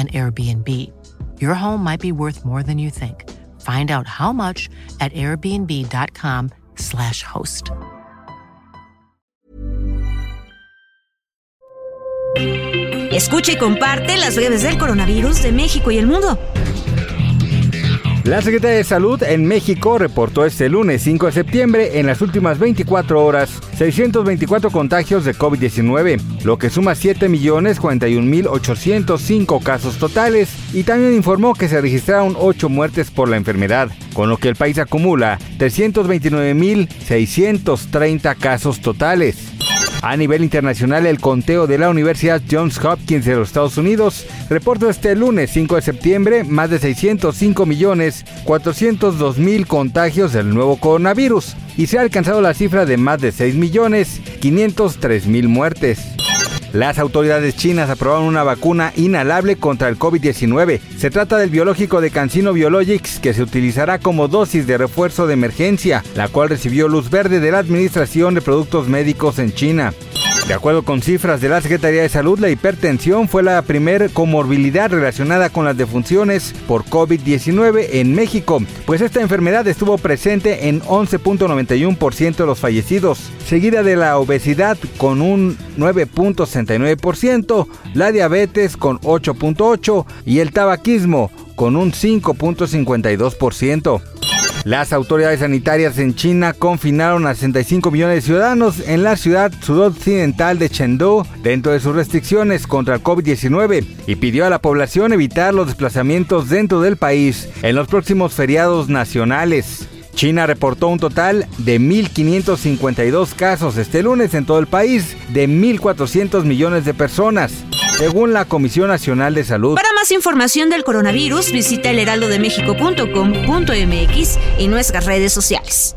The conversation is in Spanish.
an Airbnb. Your home might be worth more than you think. Find out how much at airbnb.com/slash host. Escucha y comparte las breves del coronavirus de México y el mundo. La Secretaría de Salud en México reportó este lunes 5 de septiembre en las últimas 24 horas 624 contagios de COVID-19, lo que suma 7.041.805 casos totales y también informó que se registraron 8 muertes por la enfermedad, con lo que el país acumula 329.630 casos totales. A nivel internacional, el conteo de la Universidad Johns Hopkins de los Estados Unidos reportó este lunes 5 de septiembre más de 605 millones 402 mil contagios del nuevo coronavirus y se ha alcanzado la cifra de más de 6 millones 503 mil muertes. Las autoridades chinas aprobaron una vacuna inhalable contra el COVID-19. Se trata del biológico de Cancino Biologics que se utilizará como dosis de refuerzo de emergencia, la cual recibió luz verde de la Administración de Productos Médicos en China. De acuerdo con cifras de la Secretaría de Salud, la hipertensión fue la primer comorbilidad relacionada con las defunciones por COVID-19 en México, pues esta enfermedad estuvo presente en 11.91% de los fallecidos, seguida de la obesidad con un 9.69%, la diabetes con 8.8% y el tabaquismo con un 5.52%. Las autoridades sanitarias en China confinaron a 65 millones de ciudadanos en la ciudad sudoccidental de Chengdu dentro de sus restricciones contra el COVID-19 y pidió a la población evitar los desplazamientos dentro del país en los próximos feriados nacionales. China reportó un total de 1.552 casos este lunes en todo el país de 1.400 millones de personas según la Comisión Nacional de Salud. Para más información del coronavirus, visita elheraldodemexico.com.mx y nuestras redes sociales.